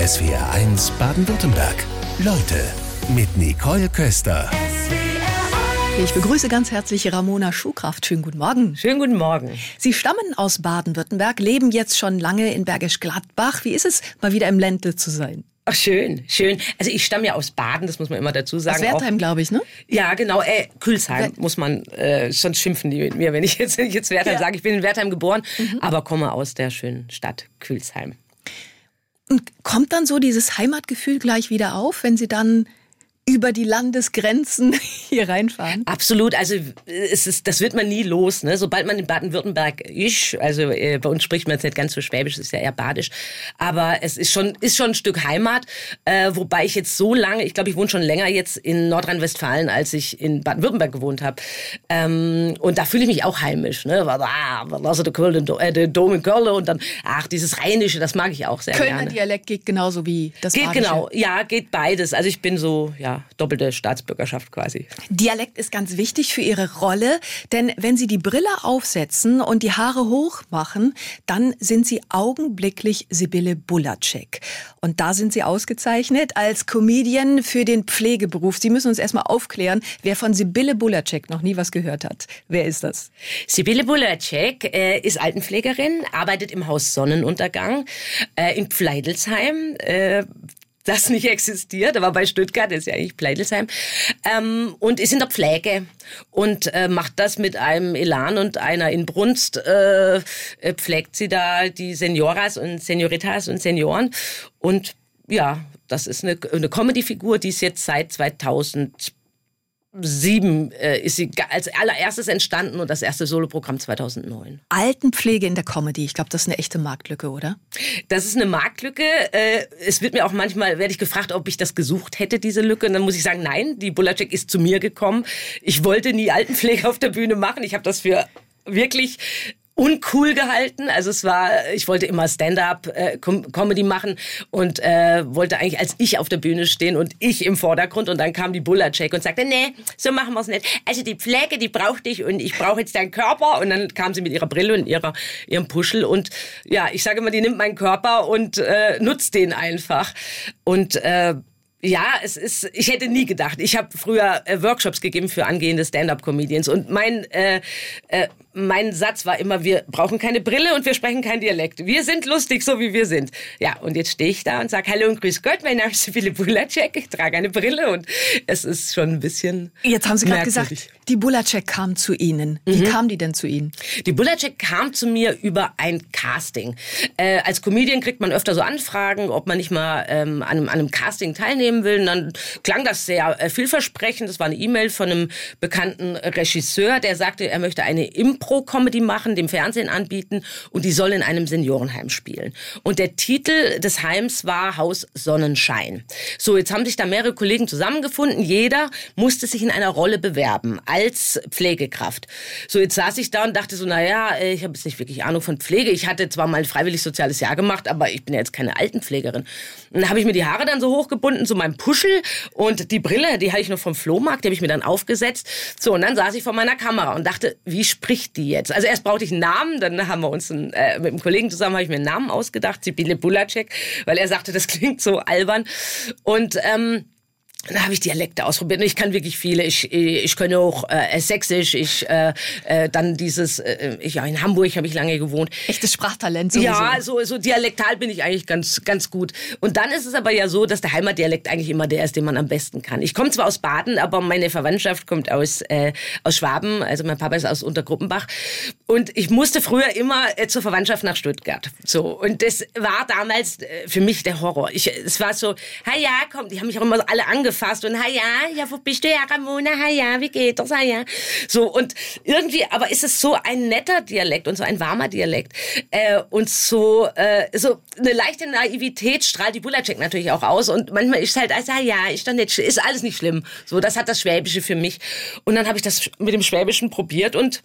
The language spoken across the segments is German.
SWR1 Baden-Württemberg. Leute mit Nicole Köster. Ich begrüße ganz herzlich Ramona Schuhkraft. Schönen guten Morgen. Schönen guten Morgen. Sie stammen aus Baden-Württemberg, leben jetzt schon lange in Bergisch Gladbach. Wie ist es, mal wieder im Ländle zu sein? Ach, schön, schön. Also ich stamme ja aus Baden, das muss man immer dazu sagen. Aus Wertheim, glaube ich, ne? Ja, genau. Äh, Külsheim muss man, äh, sonst schimpfen die mit mir, wenn ich jetzt, wenn ich jetzt Wertheim ja. sage. Ich bin in Wertheim geboren, mhm. aber komme aus der schönen Stadt Külsheim. Und kommt dann so dieses Heimatgefühl gleich wieder auf, wenn Sie dann über die Landesgrenzen hier reinfahren? Absolut. Also es ist, das wird man nie los. Ne? Sobald man in Baden-Württemberg ist, also äh, bei uns spricht man jetzt nicht ganz so schwäbisch, es ist ja eher badisch, aber es ist schon, ist schon ein Stück Heimat, äh, wobei ich jetzt so lange, ich glaube, ich wohne schon länger jetzt in Nordrhein-Westfalen, als ich in Baden-Württemberg gewohnt habe. Ähm, und da fühle ich mich auch heimisch. Ne? Ah, also der, Köln, äh, der Dom in Köln und dann, ach, dieses Rheinische, das mag ich auch sehr Kölner gerne. Kölner Dialekt geht genauso wie das Geht Badische. genau, ja, geht beides. Also ich bin so, ja, doppelte Staatsbürgerschaft quasi. Dialekt ist ganz wichtig für Ihre Rolle, denn wenn Sie die Brille aufsetzen und die Haare hoch machen, dann sind Sie augenblicklich Sibylle Bulacek. Und da sind Sie ausgezeichnet als Comedian für den Pflegeberuf. Sie müssen uns erstmal aufklären, wer von Sibylle Bulacek noch nie was gehört hat. Wer ist das? Sibylle Bulacek äh, ist Altenpflegerin, arbeitet im Haus Sonnenuntergang äh, in Pfleidelsheim. Äh, das nicht existiert, aber bei Stuttgart ist ja eigentlich Pleidelsheim, ähm, und ist in der Pflege und äh, macht das mit einem Elan und einer Inbrunst, äh, äh, pflegt sie da die Senioras und Senioritas und Senioren. Und ja, das ist eine, eine Comedy-Figur, die ist jetzt seit 2000 sieben äh, ist sie als allererstes entstanden und das erste Soloprogramm 2009. Altenpflege in der Comedy, ich glaube, das ist eine echte Marktlücke, oder? Das ist eine Marktlücke. Äh, es wird mir auch manchmal, werde ich gefragt, ob ich das gesucht hätte, diese Lücke. Und dann muss ich sagen, nein, die Bulacek ist zu mir gekommen. Ich wollte nie Altenpflege auf der Bühne machen. Ich habe das für wirklich uncool gehalten. Also es war, ich wollte immer Stand-up-Comedy äh, machen und äh, wollte eigentlich als ich auf der Bühne stehen und ich im Vordergrund. Und dann kam die Bullercheck und sagte, nee, so machen wir es nicht. Also die Pflege, die braucht dich und ich brauche jetzt deinen Körper. Und dann kam sie mit ihrer Brille und ihrer, ihrem Puschel. Und ja, ich sage immer, die nimmt meinen Körper und äh, nutzt den einfach. Und äh, ja, es ist, ich hätte nie gedacht. Ich habe früher äh, Workshops gegeben für angehende Stand-up-Comedians und mein, äh, äh, mein Satz war immer, wir brauchen keine Brille und wir sprechen kein Dialekt. Wir sind lustig, so wie wir sind. Ja, und jetzt stehe ich da und sage Hallo und Grüß Gott, mein Name ist Sibylle Bulacek, ich trage eine Brille und es ist schon ein bisschen Jetzt haben Sie gerade gesagt, die Bulacek kam zu Ihnen. Wie mhm. kam die denn zu Ihnen? Die Bulacek kam zu mir über ein Casting. Äh, als Comedian kriegt man öfter so Anfragen, ob man nicht mal ähm, an, einem, an einem Casting teilnehmen will. Und dann klang das sehr äh, vielversprechend. Das war eine E-Mail von einem bekannten Regisseur, der sagte, er möchte eine Im Impro-Comedy machen, dem Fernsehen anbieten und die soll in einem Seniorenheim spielen. Und der Titel des Heims war Haus Sonnenschein. So, jetzt haben sich da mehrere Kollegen zusammengefunden. Jeder musste sich in einer Rolle bewerben als Pflegekraft. So, jetzt saß ich da und dachte so, naja, äh, ich habe jetzt nicht wirklich Ahnung von Pflege. Ich hatte zwar mal ein freiwillig soziales Jahr gemacht, aber ich bin ja jetzt keine Altenpflegerin. Und dann habe ich mir die Haare dann so hochgebunden zu meinem Puschel und die Brille, die hatte ich noch vom Flohmarkt, die habe ich mir dann aufgesetzt. So, und dann saß ich vor meiner Kamera und dachte, wie spricht die jetzt? Also erst brauchte ich einen Namen, dann haben wir uns einen, äh, mit einem Kollegen zusammen habe ich mir einen Namen ausgedacht, Sibylle Bulacek, weil er sagte, das klingt so albern. Und ähm, dann habe ich Dialekte ausprobiert. Ich kann wirklich viele. Ich, ich kann auch äh, Sächsisch. Ich äh, äh, dann dieses. Äh, ich, ja, in Hamburg habe ich lange gewohnt. Echtes Sprachtalent. Sowieso. Ja, so, so dialektal bin ich eigentlich ganz ganz gut. Und dann ist es aber ja so, dass der Heimatdialekt eigentlich immer der ist, den man am besten kann. Ich komme zwar aus Baden, aber meine Verwandtschaft kommt aus äh, aus Schwaben. Also mein Papa ist aus Untergruppenbach. Und ich musste früher immer äh, zur Verwandtschaft nach Stuttgart. So und das war damals äh, für mich der Horror. Ich, es war so, ha ja, komm, die haben mich auch immer alle angefangen angefasst und, ha ja, ja, wo bist du ja, Ramona, ha ja, wie geht das, ha ja. So, und irgendwie, aber ist es so ein netter Dialekt und so ein warmer Dialekt äh, und so, äh, so eine leichte Naivität strahlt die Bulacek natürlich auch aus und manchmal ist halt, also, ja, ist doch nicht, ist alles nicht schlimm. So, das hat das Schwäbische für mich. Und dann habe ich das mit dem Schwäbischen probiert und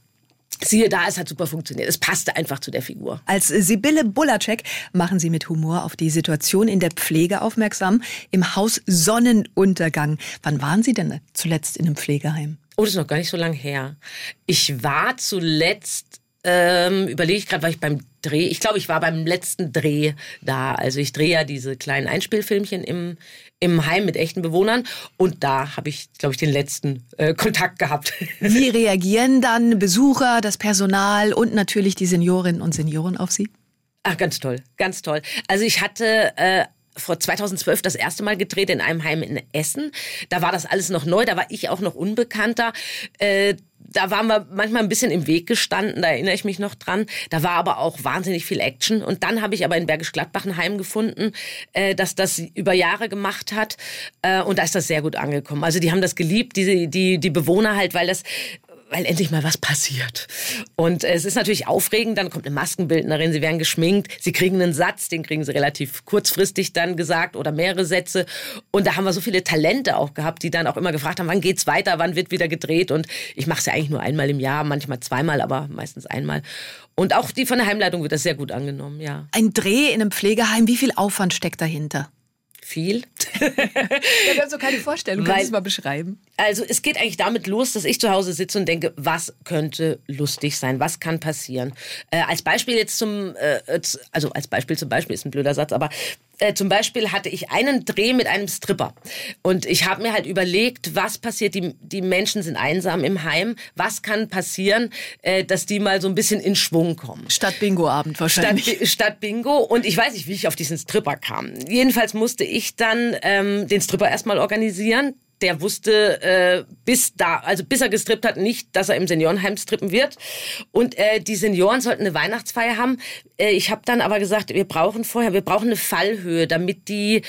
Siehe da, es hat super funktioniert. Es passte einfach zu der Figur. Als Sibylle Bulacek machen Sie mit Humor auf die Situation in der Pflege aufmerksam. Im Haus Sonnenuntergang. Wann waren Sie denn zuletzt in einem Pflegeheim? Oh, das ist noch gar nicht so lange her. Ich war zuletzt ähm, überlege ich gerade, war ich beim Dreh, ich glaube, ich war beim letzten Dreh da. Also ich drehe ja diese kleinen Einspielfilmchen im, im Heim mit echten Bewohnern und da habe ich, glaube ich, den letzten äh, Kontakt gehabt. Wie reagieren dann Besucher, das Personal und natürlich die Seniorinnen und Senioren auf Sie? Ach, ganz toll, ganz toll. Also ich hatte äh, vor 2012 das erste Mal gedreht in einem Heim in Essen. Da war das alles noch neu, da war ich auch noch unbekannter. Äh, da waren wir manchmal ein bisschen im Weg gestanden, da erinnere ich mich noch dran. Da war aber auch wahnsinnig viel Action. Und dann habe ich aber in Bergisch Gladbach ein Heim gefunden, äh, das das über Jahre gemacht hat. Äh, und da ist das sehr gut angekommen. Also die haben das geliebt, die, die, die Bewohner halt, weil das weil endlich mal was passiert. Und es ist natürlich aufregend, dann kommt eine Maskenbildnerin, sie werden geschminkt, sie kriegen einen Satz, den kriegen sie relativ kurzfristig dann gesagt oder mehrere Sätze. Und da haben wir so viele Talente auch gehabt, die dann auch immer gefragt haben, wann geht's weiter, wann wird wieder gedreht. Und ich mache es ja eigentlich nur einmal im Jahr, manchmal zweimal, aber meistens einmal. Und auch die von der Heimleitung wird das sehr gut angenommen, ja. Ein Dreh in einem Pflegeheim, wie viel Aufwand steckt dahinter? viel. ja, wir haben so keine Vorstellung. Kannst du es mal beschreiben? Also es geht eigentlich damit los, dass ich zu Hause sitze und denke, was könnte lustig sein? Was kann passieren? Äh, als Beispiel jetzt zum, äh, also als Beispiel zum Beispiel ist ein blöder Satz, aber äh, zum Beispiel hatte ich einen Dreh mit einem Stripper. Und ich habe mir halt überlegt, was passiert, die, die Menschen sind einsam im Heim, was kann passieren, äh, dass die mal so ein bisschen in Schwung kommen. Statt Bingo-Abend wahrscheinlich. Statt, statt, Bingo. Und ich weiß nicht, wie ich auf diesen Stripper kam. Jedenfalls musste ich dann ähm, den Stripper erstmal organisieren der wusste äh, bis da, also bis er gestrippt hat, nicht, dass er im Seniorenheim strippen wird. Und äh, die Senioren sollten eine Weihnachtsfeier haben. Äh, ich habe dann aber gesagt, wir brauchen vorher, wir brauchen eine Fallhöhe, damit die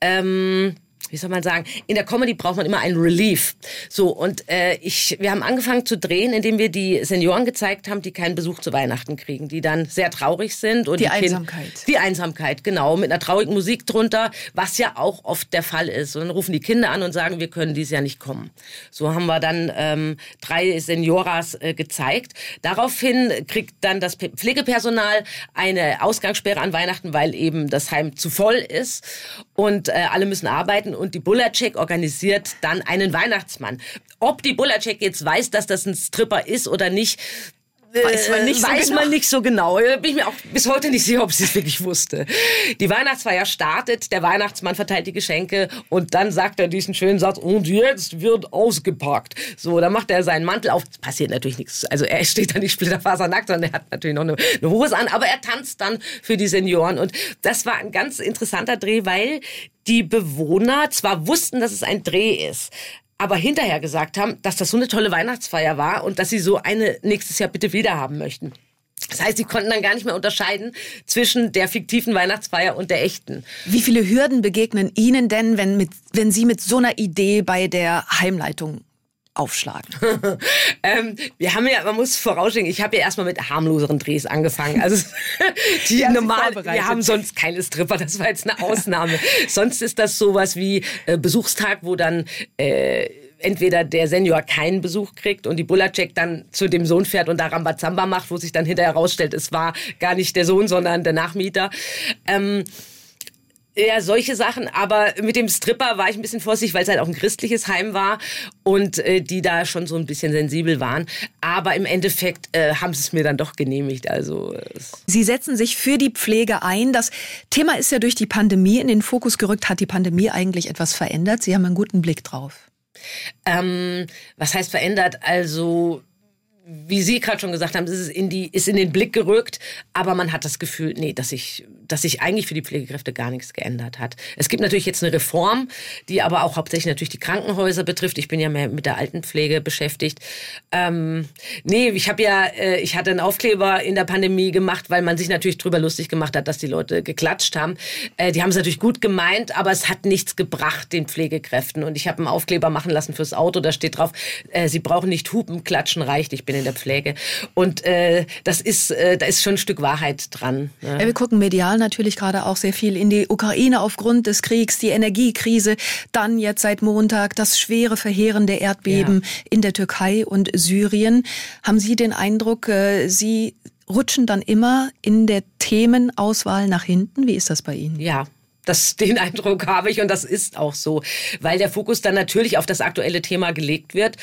ähm, wie soll man sagen, in der Comedy braucht man immer einen Relief. So, und äh, ich, wir haben angefangen zu drehen, indem wir die Senioren gezeigt haben, die keinen Besuch zu Weihnachten kriegen, die dann sehr traurig sind. Und die, die Einsamkeit. Kind, die Einsamkeit, genau, mit einer traurigen Musik drunter, was ja auch oft der Fall ist. Und dann rufen die Kinder an und sagen, wir können dieses Jahr nicht kommen. So haben wir dann ähm, drei Senioras äh, gezeigt. Daraufhin kriegt dann das Pflegepersonal eine Ausgangssperre an Weihnachten, weil eben das Heim zu voll ist und äh, alle müssen arbeiten und die Bullercheck organisiert dann einen Weihnachtsmann. Ob die Bullercheck jetzt weiß, dass das ein Stripper ist oder nicht, Weiß man nicht, so, weiß genau. Man nicht so genau. Bin ich mir auch bis heute nicht sicher, ob sie es wirklich wusste. Die Weihnachtsfeier startet, der Weihnachtsmann verteilt die Geschenke und dann sagt er diesen schönen Satz, und jetzt wird ausgepackt. So, dann macht er seinen Mantel auf. Passiert natürlich nichts. Also er steht da nicht splitterfasernackt, sondern er hat natürlich noch eine, eine Hose an, aber er tanzt dann für die Senioren. Und das war ein ganz interessanter Dreh, weil die Bewohner zwar wussten, dass es ein Dreh ist, aber hinterher gesagt haben, dass das so eine tolle Weihnachtsfeier war und dass sie so eine nächstes Jahr bitte wieder haben möchten. Das heißt, sie konnten dann gar nicht mehr unterscheiden zwischen der fiktiven Weihnachtsfeier und der echten. Wie viele Hürden begegnen Ihnen denn, wenn, mit, wenn Sie mit so einer Idee bei der Heimleitung aufschlagen? ähm, wir haben ja, man muss vorausschicken, ich habe ja erstmal mit harmloseren Drehs angefangen. Also die ja, normal, wir haben sonst keine Stripper, das war jetzt eine Ausnahme. sonst ist das sowas wie äh, Besuchstag, wo dann äh, entweder der Senior keinen Besuch kriegt und die Bullercheck dann zu dem Sohn fährt und da Rambazamba macht, wo sich dann hinterher herausstellt, es war gar nicht der Sohn, sondern der Nachmieter. Ähm, ja, solche Sachen. Aber mit dem Stripper war ich ein bisschen vorsichtig, weil es halt auch ein christliches Heim war und äh, die da schon so ein bisschen sensibel waren. Aber im Endeffekt äh, haben sie es mir dann doch genehmigt. Also Sie setzen sich für die Pflege ein. Das Thema ist ja durch die Pandemie in den Fokus gerückt. Hat die Pandemie eigentlich etwas verändert? Sie haben einen guten Blick drauf. Ähm, was heißt verändert? Also wie Sie gerade schon gesagt haben, ist es in die, ist in den Blick gerückt, aber man hat das Gefühl, nee, dass sich, dass sich eigentlich für die Pflegekräfte gar nichts geändert hat. Es gibt natürlich jetzt eine Reform, die aber auch hauptsächlich natürlich die Krankenhäuser betrifft. Ich bin ja mehr mit der Altenpflege beschäftigt. Ähm, nee, ich habe ja, äh, ich hatte einen Aufkleber in der Pandemie gemacht, weil man sich natürlich drüber lustig gemacht hat, dass die Leute geklatscht haben. Äh, die haben es natürlich gut gemeint, aber es hat nichts gebracht den Pflegekräften. Und ich habe einen Aufkleber machen lassen fürs Auto, da steht drauf, äh, sie brauchen nicht hupen, klatschen reicht. Ich bin bin in der Pflege. Und äh, das ist, äh, da ist schon ein Stück Wahrheit dran. Ja. Ja, wir gucken medial natürlich gerade auch sehr viel in die Ukraine aufgrund des Kriegs, die Energiekrise, dann jetzt seit Montag das schwere, verheerende Erdbeben ja. in der Türkei und Syrien. Haben Sie den Eindruck, äh, Sie rutschen dann immer in der Themenauswahl nach hinten? Wie ist das bei Ihnen? Ja, das, den Eindruck habe ich und das ist auch so, weil der Fokus dann natürlich auf das aktuelle Thema gelegt wird.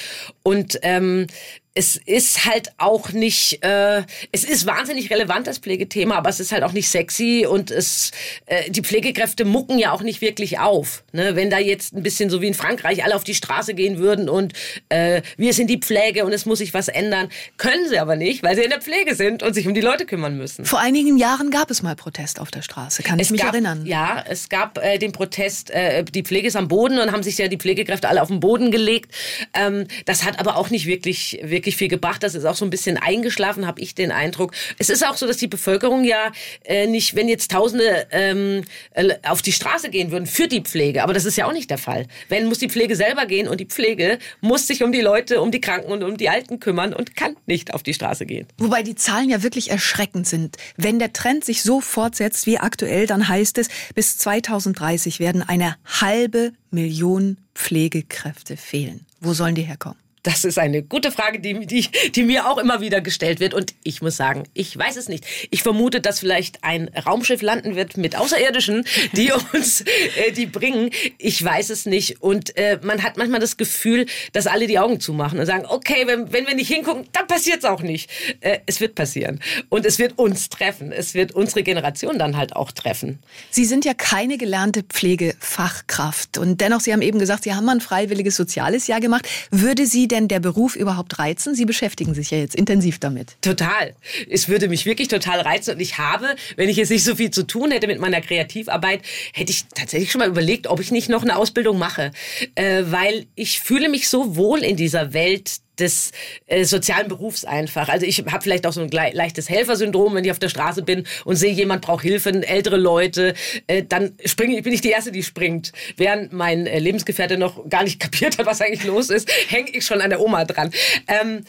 Und ähm, es ist halt auch nicht, äh, es ist wahnsinnig relevant, das Pflegethema, aber es ist halt auch nicht sexy und es, äh, die Pflegekräfte mucken ja auch nicht wirklich auf. Ne? Wenn da jetzt ein bisschen so wie in Frankreich alle auf die Straße gehen würden und äh, wir sind die Pflege und es muss sich was ändern, können sie aber nicht, weil sie in der Pflege sind und sich um die Leute kümmern müssen. Vor einigen Jahren gab es mal Protest auf der Straße, kann es ich mich gab, erinnern. Ja, es gab äh, den Protest, äh, die Pflege ist am Boden und haben sich ja die Pflegekräfte alle auf den Boden gelegt. Ähm, das hat aber auch nicht wirklich, wirklich wirklich viel gebracht. Das ist auch so ein bisschen eingeschlafen, habe ich den Eindruck. Es ist auch so, dass die Bevölkerung ja äh, nicht, wenn jetzt Tausende ähm, äh, auf die Straße gehen würden für die Pflege, aber das ist ja auch nicht der Fall. Wenn muss die Pflege selber gehen und die Pflege muss sich um die Leute, um die Kranken und um die Alten kümmern und kann nicht auf die Straße gehen. Wobei die Zahlen ja wirklich erschreckend sind. Wenn der Trend sich so fortsetzt wie aktuell, dann heißt es, bis 2030 werden eine halbe Million Pflegekräfte fehlen. Wo sollen die herkommen? Das ist eine gute Frage, die, die, die mir auch immer wieder gestellt wird. Und ich muss sagen, ich weiß es nicht. Ich vermute, dass vielleicht ein Raumschiff landen wird mit Außerirdischen, die uns äh, die bringen. Ich weiß es nicht. Und äh, man hat manchmal das Gefühl, dass alle die Augen zumachen und sagen, okay, wenn, wenn wir nicht hingucken, dann passiert es auch nicht. Äh, es wird passieren. Und es wird uns treffen. Es wird unsere Generation dann halt auch treffen. Sie sind ja keine gelernte Pflegefachkraft. Und dennoch, Sie haben eben gesagt, Sie haben mal ein freiwilliges soziales Jahr gemacht. Würde Sie denn der Beruf überhaupt reizen? Sie beschäftigen sich ja jetzt intensiv damit. Total. Es würde mich wirklich total reizen. Und ich habe, wenn ich jetzt nicht so viel zu tun hätte mit meiner Kreativarbeit, hätte ich tatsächlich schon mal überlegt, ob ich nicht noch eine Ausbildung mache. Äh, weil ich fühle mich so wohl in dieser Welt des äh, sozialen Berufs einfach. Also ich habe vielleicht auch so ein leichtes Helfersyndrom, wenn ich auf der Straße bin und sehe, jemand braucht Hilfe, ältere Leute, äh, dann springe, bin ich die Erste, die springt. Während mein äh, Lebensgefährte noch gar nicht kapiert hat, was eigentlich los ist, hänge ich schon an der Oma dran. Ähm,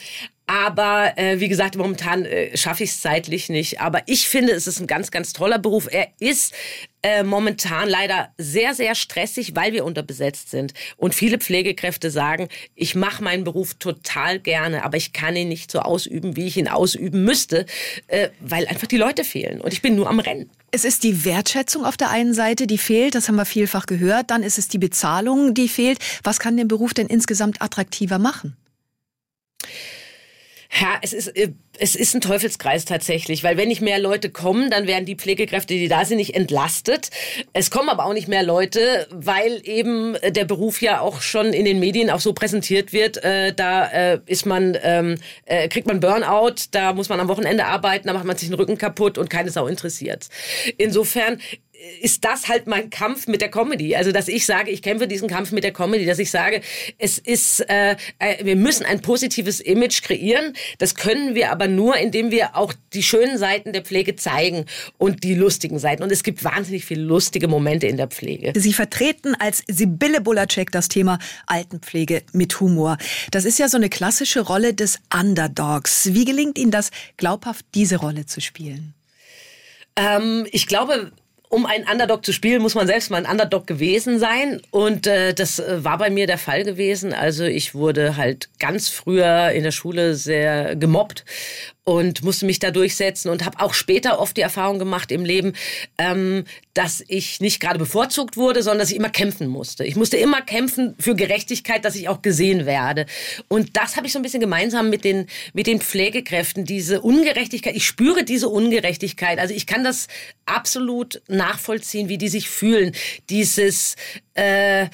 aber äh, wie gesagt, momentan äh, schaffe ich es zeitlich nicht. Aber ich finde, es ist ein ganz, ganz toller Beruf. Er ist äh, momentan leider sehr, sehr stressig, weil wir unterbesetzt sind. Und viele Pflegekräfte sagen, ich mache meinen Beruf total gerne, aber ich kann ihn nicht so ausüben, wie ich ihn ausüben müsste, äh, weil einfach die Leute fehlen. Und ich bin nur am Rennen. Es ist die Wertschätzung auf der einen Seite, die fehlt, das haben wir vielfach gehört. Dann ist es die Bezahlung, die fehlt. Was kann den Beruf denn insgesamt attraktiver machen? Ja, es ist, äh, es ist ein Teufelskreis tatsächlich, weil wenn nicht mehr Leute kommen, dann werden die Pflegekräfte, die da sind, nicht entlastet. Es kommen aber auch nicht mehr Leute, weil eben der Beruf ja auch schon in den Medien auch so präsentiert wird. Äh, da äh, ist man, ähm, äh, kriegt man Burnout, da muss man am Wochenende arbeiten, da macht man sich den Rücken kaputt und keine Sau interessiert. Insofern ist das halt mein Kampf mit der Comedy. Also, dass ich sage, ich kämpfe diesen Kampf mit der Comedy, dass ich sage, es ist, äh, äh, wir müssen ein positives Image kreieren. Das können wir aber nur, indem wir auch die schönen Seiten der Pflege zeigen und die lustigen Seiten. Und es gibt wahnsinnig viele lustige Momente in der Pflege. Sie vertreten als Sibylle Bulacek das Thema Altenpflege mit Humor. Das ist ja so eine klassische Rolle des Underdogs. Wie gelingt Ihnen das, glaubhaft diese Rolle zu spielen? Ähm, ich glaube, um einen Underdog zu spielen, muss man selbst mal ein Underdog gewesen sein. Und äh, das äh, war bei mir der Fall gewesen. Also ich wurde halt ganz früher in der Schule sehr gemobbt und musste mich da durchsetzen und habe auch später oft die Erfahrung gemacht im Leben, ähm, dass ich nicht gerade bevorzugt wurde, sondern dass ich immer kämpfen musste. Ich musste immer kämpfen für Gerechtigkeit, dass ich auch gesehen werde. Und das habe ich so ein bisschen gemeinsam mit den, mit den Pflegekräften, diese Ungerechtigkeit. Ich spüre diese Ungerechtigkeit. Also ich kann das absolut nachvollziehen, wie die sich fühlen. Dieses, äh, äh,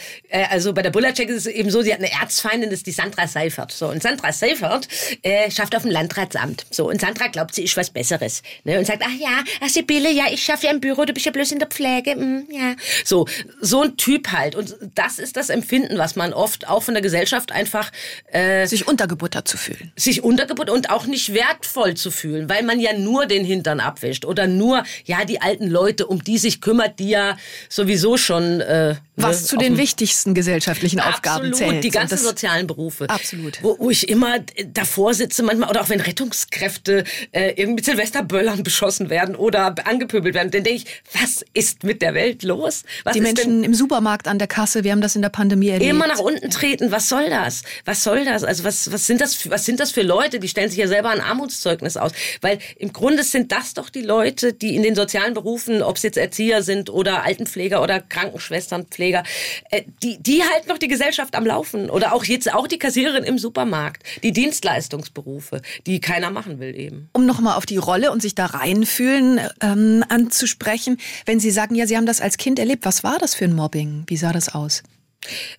also bei der Bullercheck ist es eben so, sie hat eine Erzfeindin, das ist die Sandra Seifert. So, und Sandra Seifert äh, schafft auf dem Landratsamt. So, und Sandra glaubt, sie ist was Besseres. Ne? Und sagt, ach ja, ach Sibylle, ja, ich schaffe ja im Büro, du bist ja bloß in der Pflege. Mm, ja. So, so ein Typ halt. Und das ist das Empfinden, was man oft auch von der Gesellschaft einfach... Äh, sich untergebuttert zu fühlen. Sich untergebuttert und auch nicht wertvoll zu fühlen, weil man ja nur den Hintern abwischt. Oder nur, ja, die alten Leute, um die sich kümmert, die ja sowieso schon... Äh, was zu den wichtigsten gesellschaftlichen Aufgaben absolut, zählt. die ganzen sozialen Berufe. Absolut. Wo, wo ich immer davor sitze manchmal, oder auch wenn Rettungskräfte äh, irgendwie mit Silvesterböllern beschossen werden oder angepöbelt werden, dann denke ich, was ist mit der Welt los? Was die Menschen im Supermarkt an der Kasse, wir haben das in der Pandemie erlebt. Immer nach unten treten, was soll das? Was soll das? Also was, was, sind das für, was sind das für Leute? Die stellen sich ja selber ein Armutszeugnis aus. Weil im Grunde sind das doch die Leute, die in den sozialen Berufen, ob es jetzt Erzieher sind oder Altenpfleger oder Krankenschwestern, Pfleger, Pfleger, äh, die, die halten noch die Gesellschaft am Laufen. Oder auch jetzt auch die Kassiererin im Supermarkt, die Dienstleistungsberufe, die keiner machen will eben. Um nochmal auf die Rolle und sich da reinfühlen ähm, anzusprechen, wenn Sie sagen, ja, Sie haben das als Kind erlebt, was war das für ein Mobbing? Wie sah das aus?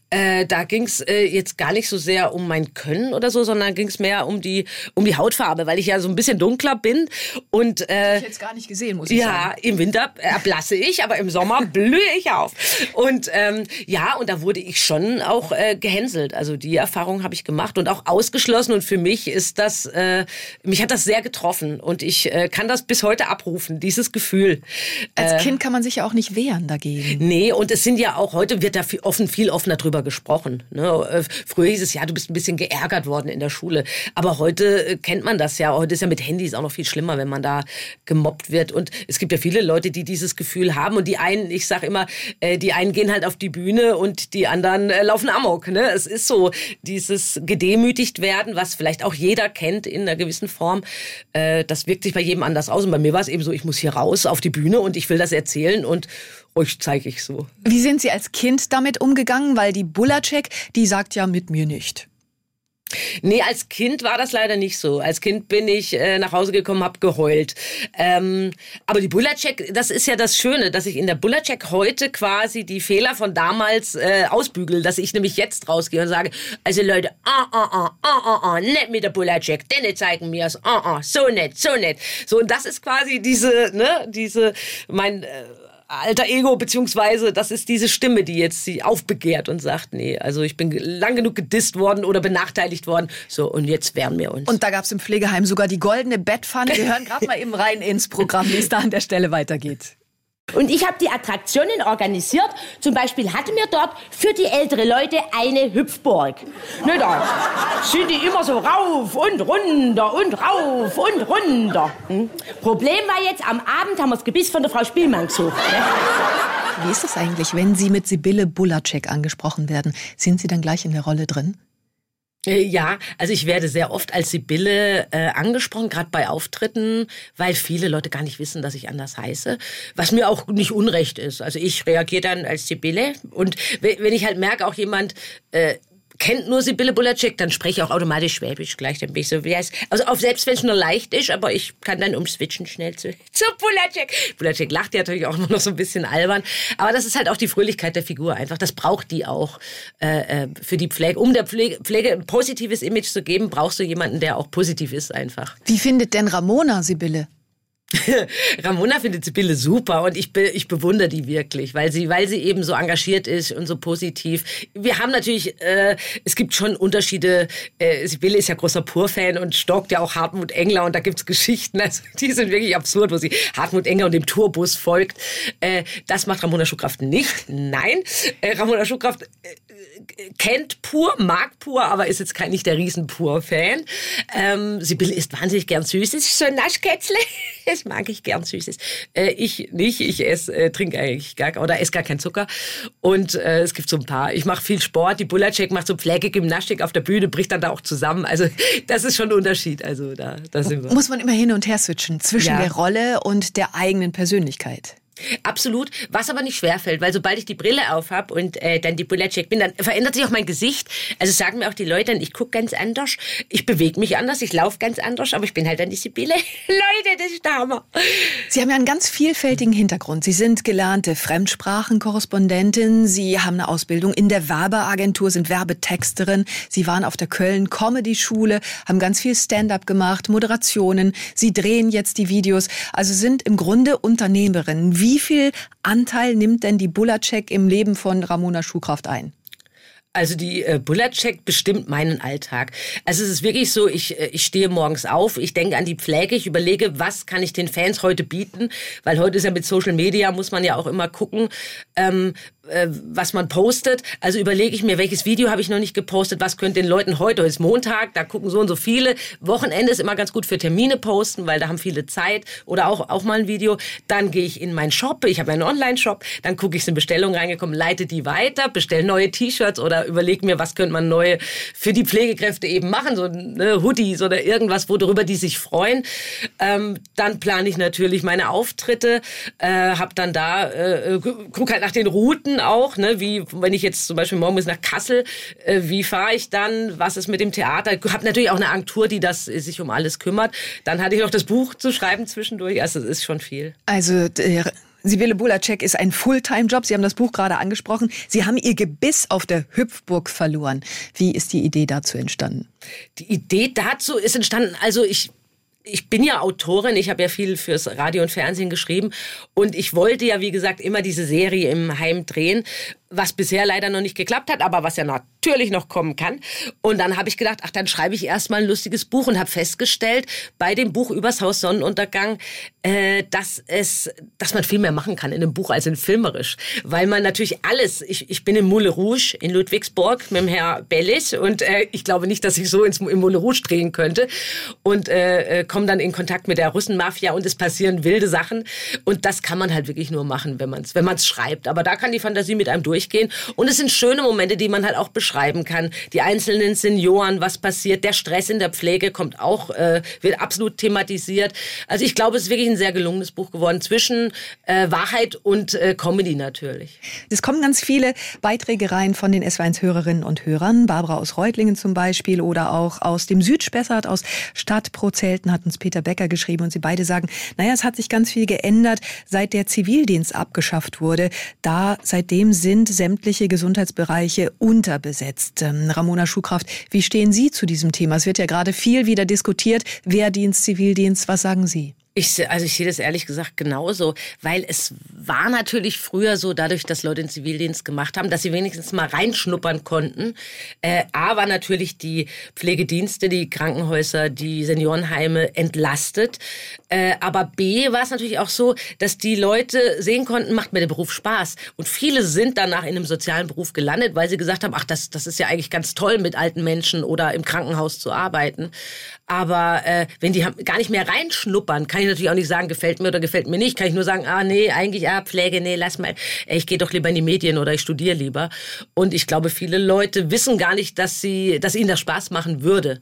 Äh, da ging es äh, jetzt gar nicht so sehr um mein Können oder so, sondern ging es mehr um die um die Hautfarbe, weil ich ja so ein bisschen dunkler bin und äh, ich jetzt gar nicht gesehen, muss ich ja, sagen. Ja, im Winter erblasse ich, aber im Sommer blühe ich auf. Und ähm, ja, und da wurde ich schon auch äh, gehänselt. Also die Erfahrung habe ich gemacht und auch ausgeschlossen. Und für mich ist das, äh, mich hat das sehr getroffen und ich äh, kann das bis heute abrufen, dieses Gefühl. Als äh, Kind kann man sich ja auch nicht wehren dagegen. Nee, und es sind ja auch heute wird da viel, offen viel offener drüber gesprochen. Ne? Äh, früher hieß es ja, du bist ein bisschen geärgert worden in der Schule. Aber heute äh, kennt man das ja. Heute ist ja mit Handys auch noch viel schlimmer, wenn man da gemobbt wird. Und es gibt ja viele Leute, die dieses Gefühl haben. Und die einen, ich sage immer, äh, die einen gehen halt auf die Bühne und die anderen laufen amok. Ne? Es ist so dieses gedemütigt werden, was vielleicht auch jeder kennt in einer gewissen Form. Das wirkt sich bei jedem anders aus. Und bei mir war es eben so, ich muss hier raus auf die Bühne und ich will das erzählen und euch zeige ich so. Wie sind Sie als Kind damit umgegangen? Weil die Bulacek, die sagt ja mit mir nicht. Nee, als Kind war das leider nicht so. Als Kind bin ich äh, nach Hause gekommen, habe geheult. Ähm, aber die Bulacek, das ist ja das Schöne, dass ich in der Bulacek heute quasi die Fehler von damals äh, ausbügel, dass ich nämlich jetzt rausgehe und sage, also Leute, ah, ah, ah, ah, ah, ah, nicht mit der Bulacek, denn zeigen mir es, ah, ah, so nett, so nett. So, und das ist quasi diese, ne, diese, mein... Äh, alter Ego, beziehungsweise das ist diese Stimme, die jetzt sie aufbegehrt und sagt, nee, also ich bin lang genug gedisst worden oder benachteiligt worden, so und jetzt wehren wir uns. Und da gab es im Pflegeheim sogar die goldene Bettpfanne. Wir hören gerade mal eben rein ins Programm, wie es da an der Stelle weitergeht. Und ich habe die Attraktionen organisiert. Zum Beispiel hatten wir dort für die ältere Leute eine Hüpfburg. Ne, da sind die immer so rauf und runter und rauf und runter. Hm? Problem war jetzt, am Abend haben wir das Gebiss von der Frau Spielmann gesucht. Ne? Wie ist das eigentlich, wenn Sie mit Sibylle Bulacek angesprochen werden? Sind Sie dann gleich in der Rolle drin? Äh, ja, also ich werde sehr oft als Sibylle äh, angesprochen, gerade bei Auftritten, weil viele Leute gar nicht wissen, dass ich anders heiße, was mir auch nicht unrecht ist. Also ich reagiere dann als Sibylle und wenn ich halt merke, auch jemand äh, kennt nur Sibylle Bulacek, dann spreche ich auch automatisch Schwäbisch gleich. Dann bin ich so, wie heißt, also auf, selbst wenn es nur leicht ist, aber ich kann dann umswitchen schnell zu, zu Bulacek. Bulacek lacht ja natürlich auch immer noch so ein bisschen albern. Aber das ist halt auch die Fröhlichkeit der Figur einfach. Das braucht die auch äh, äh für die Pflege. Um der Pflege, Pflege ein positives Image zu geben, brauchst du jemanden, der auch positiv ist einfach. Wie findet denn Ramona Sibylle? Ramona findet Sibylle super und ich, be, ich bewundere die wirklich, weil sie, weil sie eben so engagiert ist und so positiv. Wir haben natürlich, äh, es gibt schon Unterschiede. Äh, Sibylle ist ja großer Pur-Fan und stockt ja auch Hartmut Engler und da gibt's Geschichten, also die sind wirklich absurd, wo sie Hartmut Engler und dem Tourbus folgt. Äh, das macht Ramona Schuhkraft nicht. Nein, äh, Ramona Schuhkraft äh, kennt Pur, mag Pur, aber ist jetzt kein, nicht der Riesen-Pur-Fan. Ähm, Sibylle isst wahnsinnig gern süß. ist so ein Naschkätzle. Das mag ich gern Süßes. Äh, ich nicht. Ich esse, äh, trinke eigentlich gar oder esse gar keinen Zucker. Und äh, es gibt so ein paar. Ich mache viel Sport. Die Bulacek macht so Pflegegymnastik auf der Bühne, bricht dann da auch zusammen. Also das ist schon ein Unterschied. Also da, da sind wir. Muss man immer hin und her switchen zwischen ja. der Rolle und der eigenen Persönlichkeit. Absolut, was aber nicht schwerfällt, weil sobald ich die Brille auf habe und äh, dann die Bulletcheck bin, dann verändert sich auch mein Gesicht. Also sagen mir auch die Leute, ich gucke ganz anders, ich bewege mich anders, ich laufe ganz anders, aber ich bin halt dann die Sibylle. Leute, das ist der Hammer. Sie haben ja einen ganz vielfältigen Hintergrund. Sie sind gelernte Fremdsprachenkorrespondentin, Sie haben eine Ausbildung in der Werbeagentur, sind Werbetexterin, Sie waren auf der Köln Comedy Schule, haben ganz viel Stand-up gemacht, Moderationen, Sie drehen jetzt die Videos, also sind im Grunde Unternehmerin. Wie wie viel Anteil nimmt denn die Bulacek im Leben von Ramona Schuhkraft ein? Also die äh, Bulletcheck bestimmt meinen Alltag. Also es ist wirklich so, ich, äh, ich stehe morgens auf, ich denke an die Pflege, ich überlege, was kann ich den Fans heute bieten, weil heute ist ja mit Social Media, muss man ja auch immer gucken, ähm, äh, was man postet. Also überlege ich mir, welches Video habe ich noch nicht gepostet, was könnte den Leuten heute, heute ist Montag, da gucken so und so viele. Wochenende ist immer ganz gut für Termine posten, weil da haben viele Zeit oder auch, auch mal ein Video. Dann gehe ich in meinen Shop, ich habe einen Online-Shop, dann gucke ich, sind Bestellungen reingekommen, leite die weiter, bestelle neue T-Shirts oder überlege mir, was könnte man neue für die Pflegekräfte eben machen, so ne, Hoodies oder irgendwas, worüber die sich freuen. Ähm, dann plane ich natürlich meine Auftritte, äh, habe dann da, äh, gucke halt nach den Routen, Routen auch, ne, wie wenn ich jetzt zum Beispiel morgen bis nach Kassel, äh, wie fahre ich dann, was ist mit dem Theater? Ich habe natürlich auch eine Agentur, die das sich um alles kümmert. Dann hatte ich noch das Buch zu schreiben zwischendurch, also es ist schon viel. Also der Sibylle Bulacek ist ein Fulltime-Job. Sie haben das Buch gerade angesprochen. Sie haben Ihr Gebiss auf der Hüpfburg verloren. Wie ist die Idee dazu entstanden? Die Idee dazu ist entstanden, also ich ich bin ja Autorin, ich habe ja viel fürs Radio und Fernsehen geschrieben und ich wollte ja, wie gesagt, immer diese Serie im Heim drehen was bisher leider noch nicht geklappt hat, aber was ja natürlich noch kommen kann. Und dann habe ich gedacht, ach, dann schreibe ich erstmal ein lustiges Buch und habe festgestellt bei dem Buch übers Haus Sonnenuntergang, äh, dass es, dass man viel mehr machen kann in einem Buch als in filmerisch, weil man natürlich alles. Ich, ich bin im Moulin Rouge in Ludwigsburg mit dem Herr Bellis und äh, ich glaube nicht, dass ich so ins im Moulin Rouge drehen könnte und äh, äh komme dann in Kontakt mit der Russenmafia und es passieren wilde Sachen und das kann man halt wirklich nur machen, wenn man es wenn man es schreibt. Aber da kann die Fantasie mit einem durch durchgehen. Und es sind schöne Momente, die man halt auch beschreiben kann. Die einzelnen Senioren, was passiert, der Stress in der Pflege kommt auch, äh, wird absolut thematisiert. Also ich glaube, es ist wirklich ein sehr gelungenes Buch geworden zwischen äh, Wahrheit und äh, Comedy natürlich. Es kommen ganz viele Beiträge rein von den S1-Hörerinnen und Hörern. Barbara aus Reutlingen zum Beispiel oder auch aus dem Südspessart, aus Stadt Prozelten hat uns Peter Becker geschrieben und sie beide sagen, naja, es hat sich ganz viel geändert, seit der Zivildienst abgeschafft wurde. Da seitdem sind sämtliche Gesundheitsbereiche unterbesetzt. Ähm, Ramona Schuhkraft, wie stehen Sie zu diesem Thema? Es wird ja gerade viel wieder diskutiert. Wehrdienst, Zivildienst, was sagen Sie? Ich, also ich sehe das ehrlich gesagt genauso, weil es war natürlich früher so, dadurch, dass Leute den Zivildienst gemacht haben, dass sie wenigstens mal reinschnuppern konnten. Äh, A war natürlich die Pflegedienste, die Krankenhäuser, die Seniorenheime entlastet. Äh, aber B war es natürlich auch so, dass die Leute sehen konnten, macht mir der Beruf Spaß. Und viele sind danach in einem sozialen Beruf gelandet, weil sie gesagt haben, ach, das, das ist ja eigentlich ganz toll, mit alten Menschen oder im Krankenhaus zu arbeiten. Aber äh, wenn die gar nicht mehr reinschnuppern, kann ich natürlich auch nicht sagen, gefällt mir oder gefällt mir nicht. Kann ich nur sagen, ah nee, eigentlich ah, Pflege, nee, lass mal. Ich gehe doch lieber in die Medien oder ich studiere lieber. Und ich glaube, viele Leute wissen gar nicht, dass sie, dass ihnen das Spaß machen würde.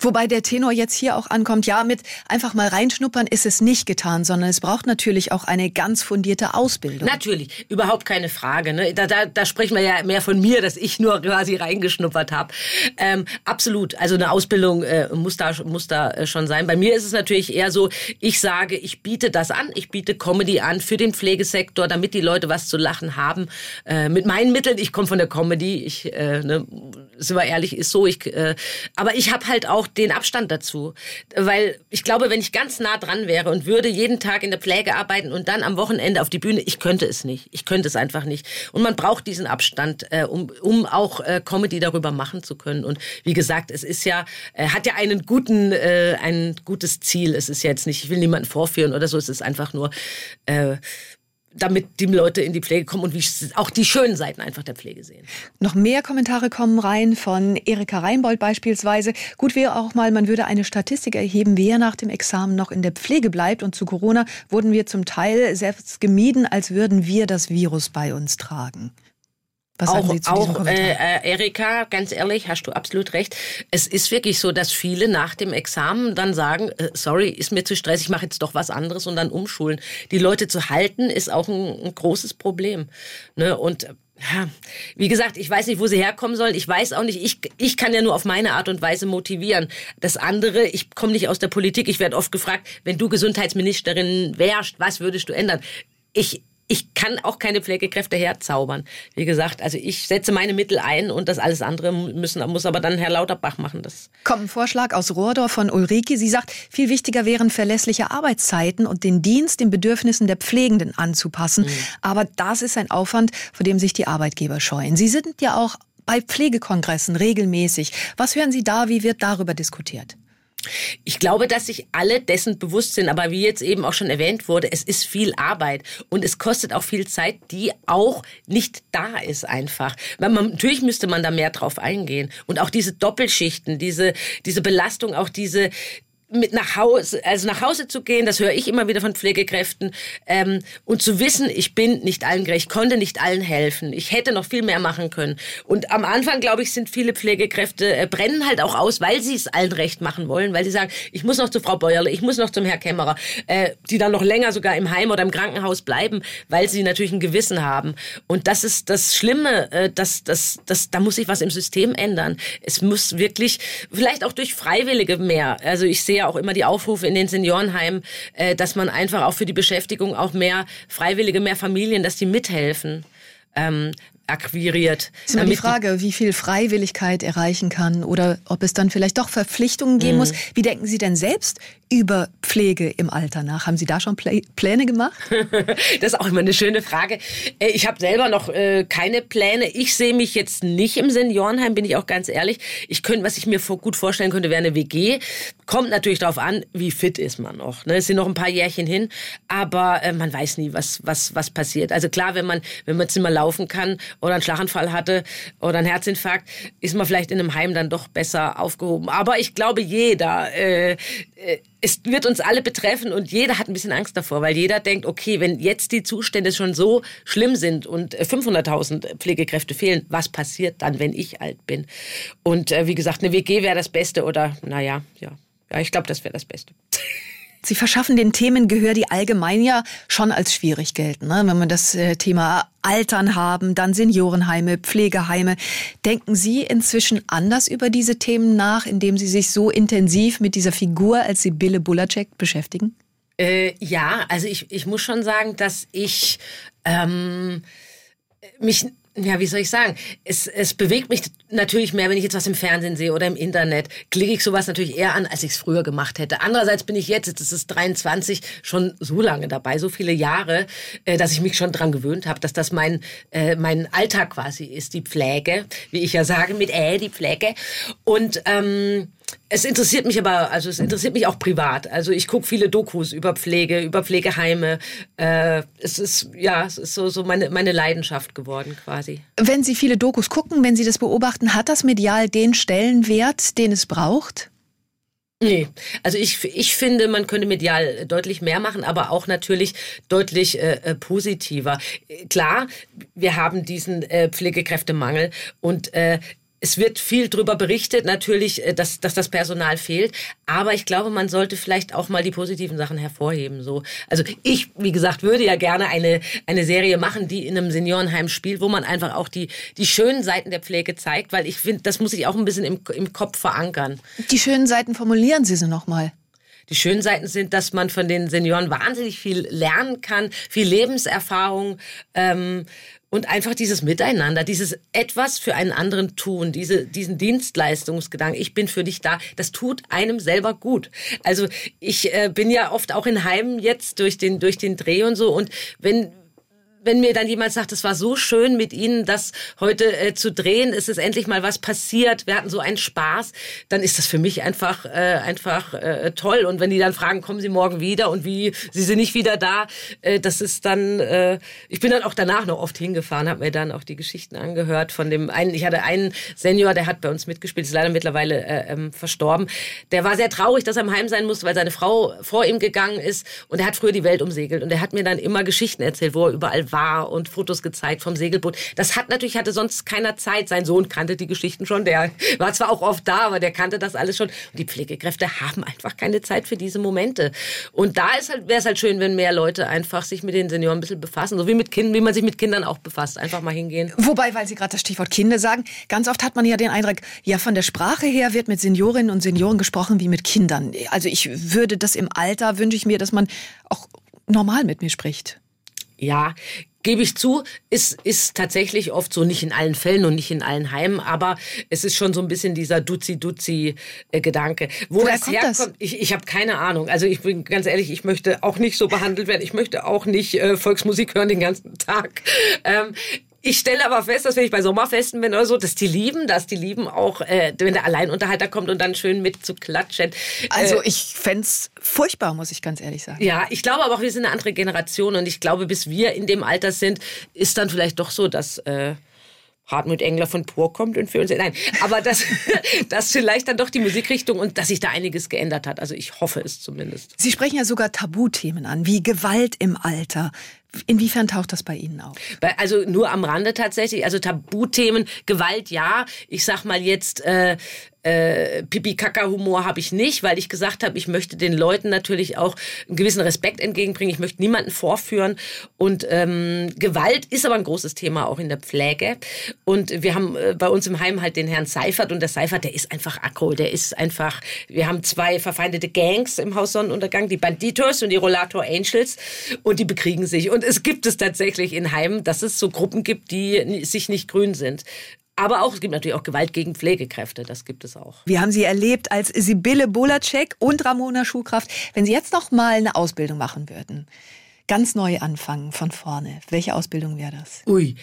Wobei der Tenor jetzt hier auch ankommt, ja, mit einfach mal reinschnuppern ist es nicht getan, sondern es braucht natürlich auch eine ganz fundierte Ausbildung. Natürlich, überhaupt keine Frage. Ne? Da, da, da sprechen wir ja mehr von mir, dass ich nur quasi reingeschnuppert habe. Ähm, absolut, also eine Ausbildung äh, muss da, muss da äh, schon sein. Bei mir ist es natürlich eher so, ich sage, ich biete das an, ich biete Comedy an für den Pflegesektor, damit die Leute was zu lachen haben. Äh, mit meinen Mitteln, ich komme von der Comedy, ich, äh, ne, sind wir ehrlich, ist so. Ich, äh, aber ich habe halt auch den Abstand dazu. Weil ich glaube, wenn ich ganz nah dran wäre und würde jeden Tag in der Pflege arbeiten und dann am Wochenende auf die Bühne, ich könnte es nicht. Ich könnte es einfach nicht. Und man braucht diesen Abstand, äh, um, um auch äh, Comedy darüber machen zu können. Und wie gesagt, es ist ja, äh, hat ja einen guten, äh, ein gutes Ziel. Es ist ja jetzt nicht, ich will niemanden vorführen oder so, es ist einfach nur, äh, damit die Leute in die Pflege kommen und wie auch die schönen Seiten einfach der Pflege sehen. Noch mehr Kommentare kommen rein von Erika Reinbold beispielsweise. Gut wäre auch mal, man würde eine Statistik erheben, wer nach dem Examen noch in der Pflege bleibt. Und zu Corona wurden wir zum Teil selbst gemieden, als würden wir das Virus bei uns tragen. Was auch, auch äh, äh, Erika, ganz ehrlich, hast du absolut recht. Es ist wirklich so, dass viele nach dem Examen dann sagen, äh, sorry, ist mir zu stressig, ich mache jetzt doch was anderes und dann umschulen. Die Leute zu halten, ist auch ein, ein großes Problem. Ne? Und ja, wie gesagt, ich weiß nicht, wo sie herkommen sollen. Ich weiß auch nicht, ich, ich kann ja nur auf meine Art und Weise motivieren. Das andere, ich komme nicht aus der Politik. Ich werde oft gefragt, wenn du Gesundheitsministerin wärst, was würdest du ändern? Ich, ich kann auch keine Pflegekräfte herzaubern. Wie gesagt, also ich setze meine Mittel ein und das alles andere müssen, muss aber dann Herr Lauterbach machen. Das Kommt ein Vorschlag aus Rohrdorf von Ulrike. Sie sagt, viel wichtiger wären verlässliche Arbeitszeiten und den Dienst den Bedürfnissen der Pflegenden anzupassen. Mhm. Aber das ist ein Aufwand, vor dem sich die Arbeitgeber scheuen. Sie sind ja auch bei Pflegekongressen regelmäßig. Was hören Sie da? Wie wird darüber diskutiert? Ich glaube, dass sich alle dessen bewusst sind, aber wie jetzt eben auch schon erwähnt wurde, es ist viel Arbeit und es kostet auch viel Zeit, die auch nicht da ist einfach. Man, natürlich müsste man da mehr drauf eingehen und auch diese Doppelschichten, diese diese Belastung, auch diese mit nach Hause, also nach Hause zu gehen, das höre ich immer wieder von Pflegekräften, ähm, und zu wissen, ich bin nicht allen gerecht, konnte nicht allen helfen, ich hätte noch viel mehr machen können. Und am Anfang, glaube ich, sind viele Pflegekräfte, äh, brennen halt auch aus, weil sie es allen recht machen wollen, weil sie sagen, ich muss noch zu Frau Bäuerle, ich muss noch zum Herr Kämmerer, äh, die dann noch länger sogar im Heim oder im Krankenhaus bleiben, weil sie natürlich ein Gewissen haben. Und das ist das Schlimme, äh, dass, dass, dass, da muss sich was im System ändern. Es muss wirklich, vielleicht auch durch Freiwillige mehr, also ich sehe ja auch immer die Aufrufe in den Seniorenheimen, äh, dass man einfach auch für die Beschäftigung auch mehr Freiwillige, mehr Familien, dass die mithelfen. Ähm, akquiriert. Ist immer die Frage, wie viel Freiwilligkeit erreichen kann oder ob es dann vielleicht doch Verpflichtungen geben mhm. muss. Wie denken Sie denn selbst über Pflege im Alter nach? Haben Sie da schon Pläne gemacht? das ist auch immer eine schöne Frage. Äh, ich habe selber noch äh, keine Pläne. Ich sehe mich jetzt nicht im Seniorenheim, bin ich auch ganz ehrlich. Ich könnte, was ich mir gut vorstellen könnte, wäre eine WG. Kommt natürlich darauf an, wie fit ist man noch. Ne? Es sind noch ein paar Jährchen hin, aber äh, man weiß nie, was, was, was passiert. Also klar, wenn man, wenn man mehr laufen kann oder einen Schlaganfall hatte oder einen Herzinfarkt, ist man vielleicht in einem Heim dann doch besser aufgehoben. Aber ich glaube, jeder, äh es wird uns alle betreffen und jeder hat ein bisschen Angst davor, weil jeder denkt, okay, wenn jetzt die Zustände schon so schlimm sind und 500.000 äh, Pflegekräfte fehlen, was passiert dann, wenn ich alt bin? Und äh, wie gesagt, eine WG wäre das Beste oder, naja, ja. Ja, ich glaube, das wäre das Beste. Sie verschaffen den Themen Gehör, die allgemein ja schon als schwierig gelten. Ne? Wenn man das äh, Thema Altern haben, dann Seniorenheime, Pflegeheime. Denken Sie inzwischen anders über diese Themen nach, indem Sie sich so intensiv mit dieser Figur als Sibylle Bulacek beschäftigen? Äh, ja, also ich, ich muss schon sagen, dass ich ähm, mich ja, wie soll ich sagen? Es, es bewegt mich natürlich mehr, wenn ich jetzt was im Fernsehen sehe oder im Internet. Klicke ich sowas natürlich eher an, als ich es früher gemacht hätte. Andererseits bin ich jetzt, jetzt ist es 23, schon so lange dabei, so viele Jahre, äh, dass ich mich schon dran gewöhnt habe, dass das mein, äh, mein Alltag quasi ist, die Pflege, wie ich ja sage, mit äh, die Pflege. Und ähm, es interessiert mich aber, also es interessiert mich auch privat. Also ich gucke viele Dokus über Pflege, über Pflegeheime. Äh, es ist ja, es ist so, so meine, meine Leidenschaft geworden quasi. Wenn Sie viele Dokus gucken, wenn Sie das beobachten, hat das medial den Stellenwert, den es braucht? Nee, also ich, ich finde, man könnte medial deutlich mehr machen, aber auch natürlich deutlich äh, äh positiver. Klar, wir haben diesen äh, Pflegekräftemangel und äh, es wird viel darüber berichtet, natürlich, äh, dass, dass das Personal fehlt. Aber ich glaube, man sollte vielleicht auch mal die positiven Sachen hervorheben. So, also ich, wie gesagt, würde ja gerne eine eine Serie machen, die in einem Seniorenheim spielt, wo man einfach auch die die schönen Seiten der Pflege zeigt, weil ich finde, das muss ich auch ein bisschen im, im Kopf verankern. Die schönen Seiten formulieren Sie sie noch mal. Die schönen Seiten sind, dass man von den Senioren wahnsinnig viel lernen kann, viel Lebenserfahrung. Ähm, und einfach dieses Miteinander, dieses etwas für einen anderen tun, diese, diesen Dienstleistungsgedanken, ich bin für dich da, das tut einem selber gut. Also ich äh, bin ja oft auch in Heimen jetzt durch den, durch den Dreh und so und wenn, wenn mir dann jemand sagt, es war so schön mit Ihnen, das heute äh, zu drehen, es ist endlich mal was passiert, wir hatten so einen Spaß, dann ist das für mich einfach äh, einfach äh, toll. Und wenn die dann fragen, kommen Sie morgen wieder und wie, Sie sind nicht wieder da, äh, das ist dann, äh, ich bin dann auch danach noch oft hingefahren, habe mir dann auch die Geschichten angehört von dem einen, ich hatte einen Senior, der hat bei uns mitgespielt, ist leider mittlerweile äh, ähm, verstorben. Der war sehr traurig, dass er im Heim sein musste, weil seine Frau vor ihm gegangen ist und er hat früher die Welt umsegelt und er hat mir dann immer Geschichten erzählt, wo er überall war war und Fotos gezeigt vom Segelboot. Das hat natürlich, hatte sonst keiner Zeit. Sein Sohn kannte die Geschichten schon. Der war zwar auch oft da, aber der kannte das alles schon. Und die Pflegekräfte haben einfach keine Zeit für diese Momente. Und da halt, wäre es halt schön, wenn mehr Leute einfach sich mit den Senioren ein bisschen befassen. So wie mit Kindern, wie man sich mit Kindern auch befasst. Einfach mal hingehen. Wobei, weil Sie gerade das Stichwort Kinder sagen, ganz oft hat man ja den Eindruck, ja, von der Sprache her wird mit Seniorinnen und Senioren gesprochen wie mit Kindern. Also ich würde das im Alter, wünsche ich mir, dass man auch normal mit mir spricht. Ja, gebe ich zu, ist, ist tatsächlich oft so, nicht in allen Fällen und nicht in allen Heimen, aber es ist schon so ein bisschen dieser Duzi-Duzi-Gedanke. Wo Woher das herkommt, das? ich, ich habe keine Ahnung. Also ich bin ganz ehrlich, ich möchte auch nicht so behandelt werden. Ich möchte auch nicht äh, Volksmusik hören den ganzen Tag. Ähm, ich stelle aber fest, dass wenn ich bei Sommerfesten bin oder so, dass die lieben, dass die lieben auch, äh, wenn der Alleinunterhalter kommt und dann schön mit zu klatschen. Also äh, ich fände furchtbar, muss ich ganz ehrlich sagen. Ja, ich glaube aber auch, wir sind eine andere Generation und ich glaube, bis wir in dem Alter sind, ist dann vielleicht doch so, dass... Äh, Hartmut Engler von Pur kommt und für uns. Nein, aber dass, dass vielleicht dann doch die Musikrichtung und dass sich da einiges geändert hat. Also ich hoffe es zumindest. Sie sprechen ja sogar Tabuthemen an, wie Gewalt im Alter. Inwiefern taucht das bei Ihnen auf? Also nur am Rande tatsächlich. Also Tabuthemen, Gewalt ja. Ich sag mal jetzt äh, äh, Pipi-Kaka-Humor habe ich nicht, weil ich gesagt habe, ich möchte den Leuten natürlich auch einen gewissen Respekt entgegenbringen. Ich möchte niemanden vorführen. Und ähm, Gewalt ist aber ein großes Thema auch in der Pflege. Und wir haben äh, bei uns im Heim halt den Herrn Seifert. Und der Seifert, der ist einfach aggro. Der ist einfach, wir haben zwei verfeindete Gangs im Haus Sonnenuntergang, die Banditos und die Rollator Angels. Und die bekriegen sich. Und es gibt es tatsächlich in Heimen, dass es so Gruppen gibt, die sich nicht grün sind. Aber auch, es gibt natürlich auch Gewalt gegen Pflegekräfte, das gibt es auch. Wir haben Sie erlebt als Sibylle Bolacek und Ramona Schuhkraft. Wenn Sie jetzt noch mal eine Ausbildung machen würden, ganz neu anfangen von vorne, welche Ausbildung wäre das? Ui,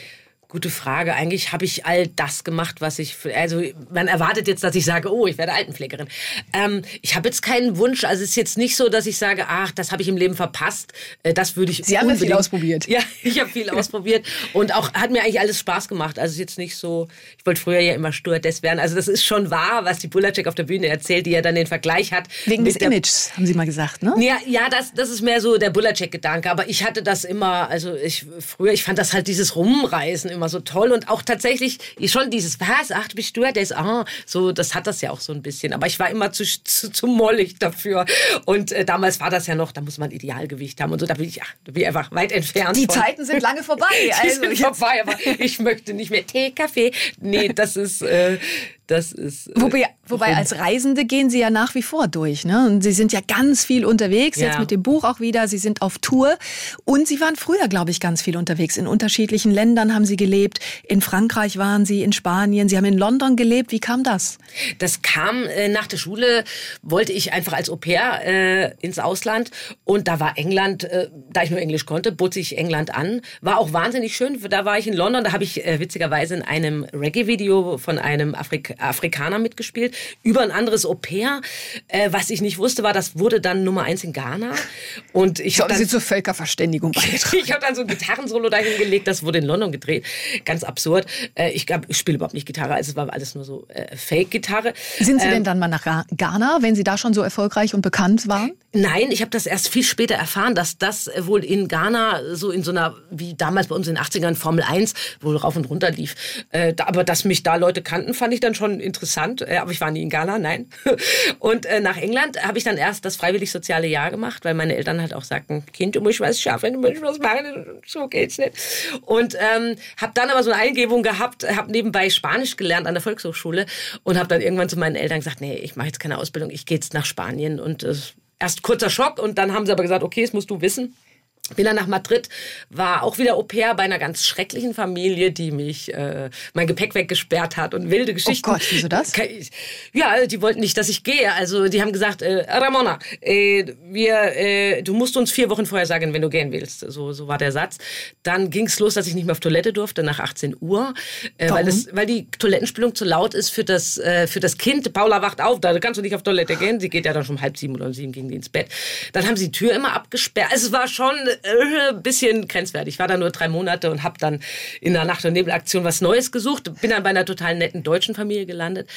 Gute Frage. Eigentlich habe ich all das gemacht, was ich. Also man erwartet jetzt, dass ich sage, oh, ich werde Altenpflegerin. Ähm, ich habe jetzt keinen Wunsch. Also es ist jetzt nicht so, dass ich sage, ach, das habe ich im Leben verpasst. Äh, das würde ich. Sie haben ja viel ausprobiert. Ja, ich habe viel ausprobiert und auch hat mir eigentlich alles Spaß gemacht. Also es ist jetzt nicht so. Ich wollte früher ja immer Stewardess werden. Also das ist schon wahr, was die Bulacek auf der Bühne erzählt, die ja dann den Vergleich hat. Wegen des Images, haben Sie mal gesagt, ne? Ja, ja, das, das ist mehr so der Bulacek-Gedanke. Aber ich hatte das immer. Also ich früher, ich fand das halt dieses Rumreisen immer so toll und auch tatsächlich schon dieses, was, ach, du bist Stewardess, ah, so, das hat das ja auch so ein bisschen. Aber ich war immer zu, zu, zu mollig dafür. Und äh, damals war das ja noch, da muss man Idealgewicht haben und so, da bin ich, ach, bin ich einfach weit entfernt. Die von. Zeiten sind lange vorbei. Also, Die sind vorbei, aber ich möchte nicht mehr Tee, Kaffee. Nee, das ist, äh, das ist. Äh, wobei, wobei als Reisende gehen Sie ja nach wie vor durch. Ne? Und Sie sind ja ganz viel unterwegs, ja. jetzt mit dem Buch auch wieder. Sie sind auf Tour. Und Sie waren früher, glaube ich, ganz viel unterwegs. In unterschiedlichen Ländern haben Sie gelebt. In Frankreich waren Sie, in Spanien. Sie haben in London gelebt. Wie kam das? Das kam äh, nach der Schule, wollte ich einfach als Au pair äh, ins Ausland. Und da war England, äh, da ich nur Englisch konnte, bot sich England an. War auch wahnsinnig schön. Da war ich in London. Da habe ich äh, witzigerweise in einem Reggae-Video von einem Afrikaner Afrikaner mitgespielt, über ein anderes Au pair. Äh, was ich nicht wusste, war, das wurde dann Nummer eins in Ghana. Und ich habe sie zur Völkerverständigung beigetragen. ich habe dann so ein Gitarrensolo dahin gelegt, das wurde in London gedreht. Ganz absurd. Äh, ich, ich spiele überhaupt nicht Gitarre, also es war alles nur so äh, Fake-Gitarre. Sind Sie ähm, denn dann mal nach Ghana, wenn Sie da schon so erfolgreich und bekannt waren? Nein, ich habe das erst viel später erfahren, dass das wohl in Ghana so in so einer, wie damals bei uns in den 80ern Formel 1, wohl rauf und runter lief. Äh, da, aber dass mich da Leute kannten, fand ich dann schon interessant. Äh, aber ich war nie in Ghana, nein. Und äh, nach England habe ich dann erst das freiwillig-soziale Jahr gemacht, weil meine Eltern halt auch sagten, Kind, du musst was schaffen, du musst was machen, so geht's nicht. Und ähm, habe dann aber so eine Eingebung gehabt, habe nebenbei Spanisch gelernt an der Volkshochschule und habe dann irgendwann zu meinen Eltern gesagt, nee, ich mache jetzt keine Ausbildung, ich gehe jetzt nach Spanien und äh, erst kurzer Schock und dann haben sie aber gesagt, okay, das musst du wissen. Bin dann nach Madrid, war auch wieder Au pair bei einer ganz schrecklichen Familie, die mich äh, mein Gepäck weggesperrt hat und wilde Geschichten. Oh Gott, wieso das? Ja, die wollten nicht, dass ich gehe. Also die haben gesagt, äh, Ramona, äh, wir, äh, du musst uns vier Wochen vorher sagen, wenn du gehen willst. So, so war der Satz. Dann ging's los, dass ich nicht mehr auf Toilette durfte nach 18 Uhr, äh, weil, das, weil die Toilettenspülung zu laut ist für das, äh, für das Kind. Paula wacht auf, da kannst du nicht auf Toilette gehen. Sie geht ja dann schon um halb sieben oder um sieben ging die ins Bett. Dann haben sie die Tür immer abgesperrt. Es war schon äh, bisschen grenzwertig. Ich war da nur drei Monate und habe dann in der Nacht- und Nebelaktion was Neues gesucht. Bin dann bei einer total netten deutschen Familie gelandet,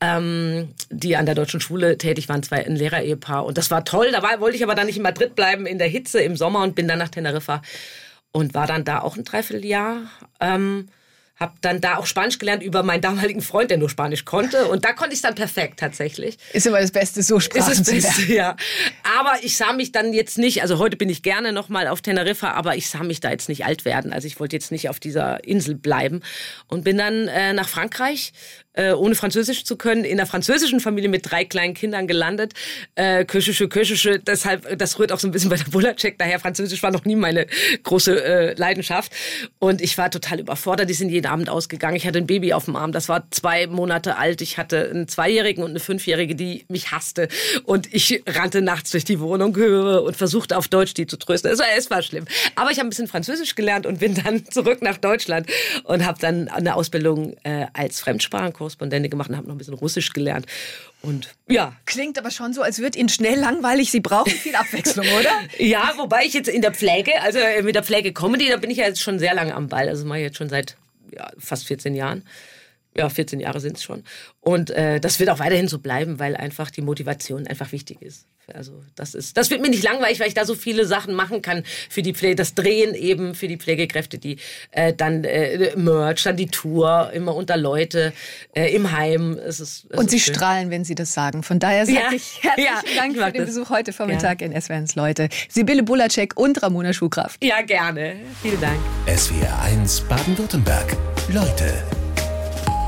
ähm, die an der deutschen Schule tätig waren, zwei ein Lehrer-Ehepaar. Und das war toll. Da war, wollte ich aber dann nicht in Madrid bleiben in der Hitze im Sommer und bin dann nach Teneriffa und war dann da auch ein Dreivierteljahr. Ähm, habe dann da auch Spanisch gelernt über meinen damaligen Freund, der nur Spanisch konnte. Und da konnte ich es dann perfekt tatsächlich. Ist immer das Beste, so Sprachen Ist das Beste, ja. Aber ich sah mich dann jetzt nicht, also heute bin ich gerne nochmal auf Teneriffa, aber ich sah mich da jetzt nicht alt werden. Also ich wollte jetzt nicht auf dieser Insel bleiben. Und bin dann äh, nach Frankreich äh, ohne Französisch zu können, in einer französischen Familie mit drei kleinen Kindern gelandet. Äh, Köschische, Köschische, deshalb, das rührt auch so ein bisschen bei der Bullercheck daher. Französisch war noch nie meine große äh, Leidenschaft. Und ich war total überfordert. Die sind jeden Abend ausgegangen. Ich hatte ein Baby auf dem Arm, das war zwei Monate alt. Ich hatte einen Zweijährigen und eine Fünfjährige, die mich hasste. Und ich rannte nachts durch die Wohnung und versuchte auf Deutsch die zu trösten. War, es war schlimm. Aber ich habe ein bisschen Französisch gelernt und bin dann zurück nach Deutschland und habe dann eine Ausbildung äh, als Fremdsprachen Korrespondente gemacht und habe noch ein bisschen Russisch gelernt. Und ja. Klingt aber schon so, als wird Ihnen schnell langweilig. Sie brauchen viel Abwechslung, oder? ja, wobei ich jetzt in der Pflege, also äh, mit der Pflege Comedy, da bin ich ja jetzt schon sehr lange am Ball. Also mache ich jetzt schon seit ja, fast 14 Jahren. Ja, 14 Jahre sind es schon. Und äh, das wird auch weiterhin so bleiben, weil einfach die Motivation einfach wichtig ist. Also das ist, das wird mir nicht langweilig, weil ich da so viele Sachen machen kann für die Pflege, das Drehen eben für die Pflegekräfte, die äh, dann äh, Merch, dann die Tour, immer unter Leute äh, im Heim. Es ist, es Und Sie schön. strahlen, wenn Sie das sagen. Von daher sage Ja, ich herzlichen ja, Dank ich für den das. Besuch heute Vormittag in SWRs Leute. Sibylle Bulacek und Ramona Schuhkraft. Ja, gerne. Vielen Dank. SWR 1 Baden-Württemberg. Leute,